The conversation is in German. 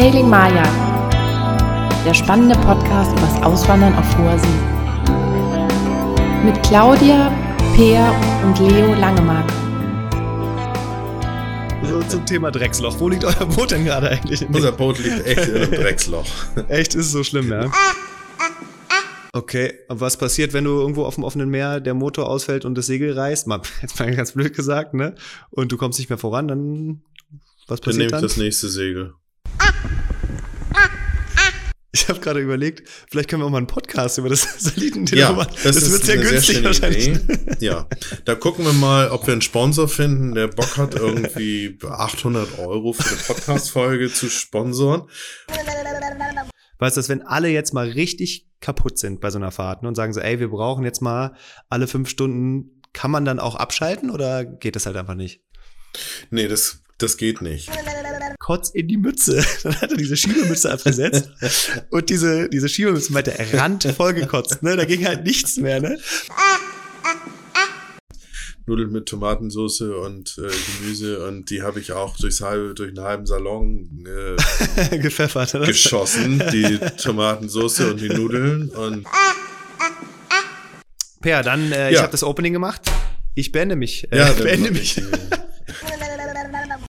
Sailing Maya, der spannende Podcast über das Auswandern auf hoher See. Mit Claudia, Peer und Leo Langemark. So zum Thema Drecksloch. Wo liegt euer Boot denn gerade eigentlich? Unser Boot liegt echt in einem Drecksloch. Echt, ist es so schlimm, ja? Okay, und was passiert, wenn du irgendwo auf dem offenen Meer der Motor ausfällt und das Segel reißt? Mal, jetzt mal ganz blöd gesagt, ne? Und du kommst nicht mehr voran, dann was Dann passiert nehme ich dann? das nächste Segel. Ich habe gerade überlegt, vielleicht können wir auch mal einen Podcast über das Satellitentelefon Ja, machen. das, wird ist sehr günstig schöne wahrscheinlich. Idee. Ja, da gucken wir mal, ob wir einen Sponsor finden, der Bock hat, irgendwie 800 Euro für eine Podcast-Folge zu sponsoren. Weißt du, dass wenn alle jetzt mal richtig kaputt sind bei so einer Fahrt ne, und sagen so, ey, wir brauchen jetzt mal alle fünf Stunden, kann man dann auch abschalten oder geht das halt einfach nicht? Nee, das, das geht nicht. Kotz in die Mütze. Dann hat er diese Schiebemütze abgesetzt und diese, diese Schiebemütze der Rand vollgekotzt, ne? Da ging halt nichts mehr, ne? Nudeln mit Tomatensauce und äh, Gemüse und die habe ich auch durchs halbe, durch einen halben Salon äh, Gepfeffert, oder? geschossen, die Tomatensauce und die Nudeln und Per, dann, äh, ich Ja. habe das Opening gemacht. Ich beende mich. Äh, ja, beende mich. ich,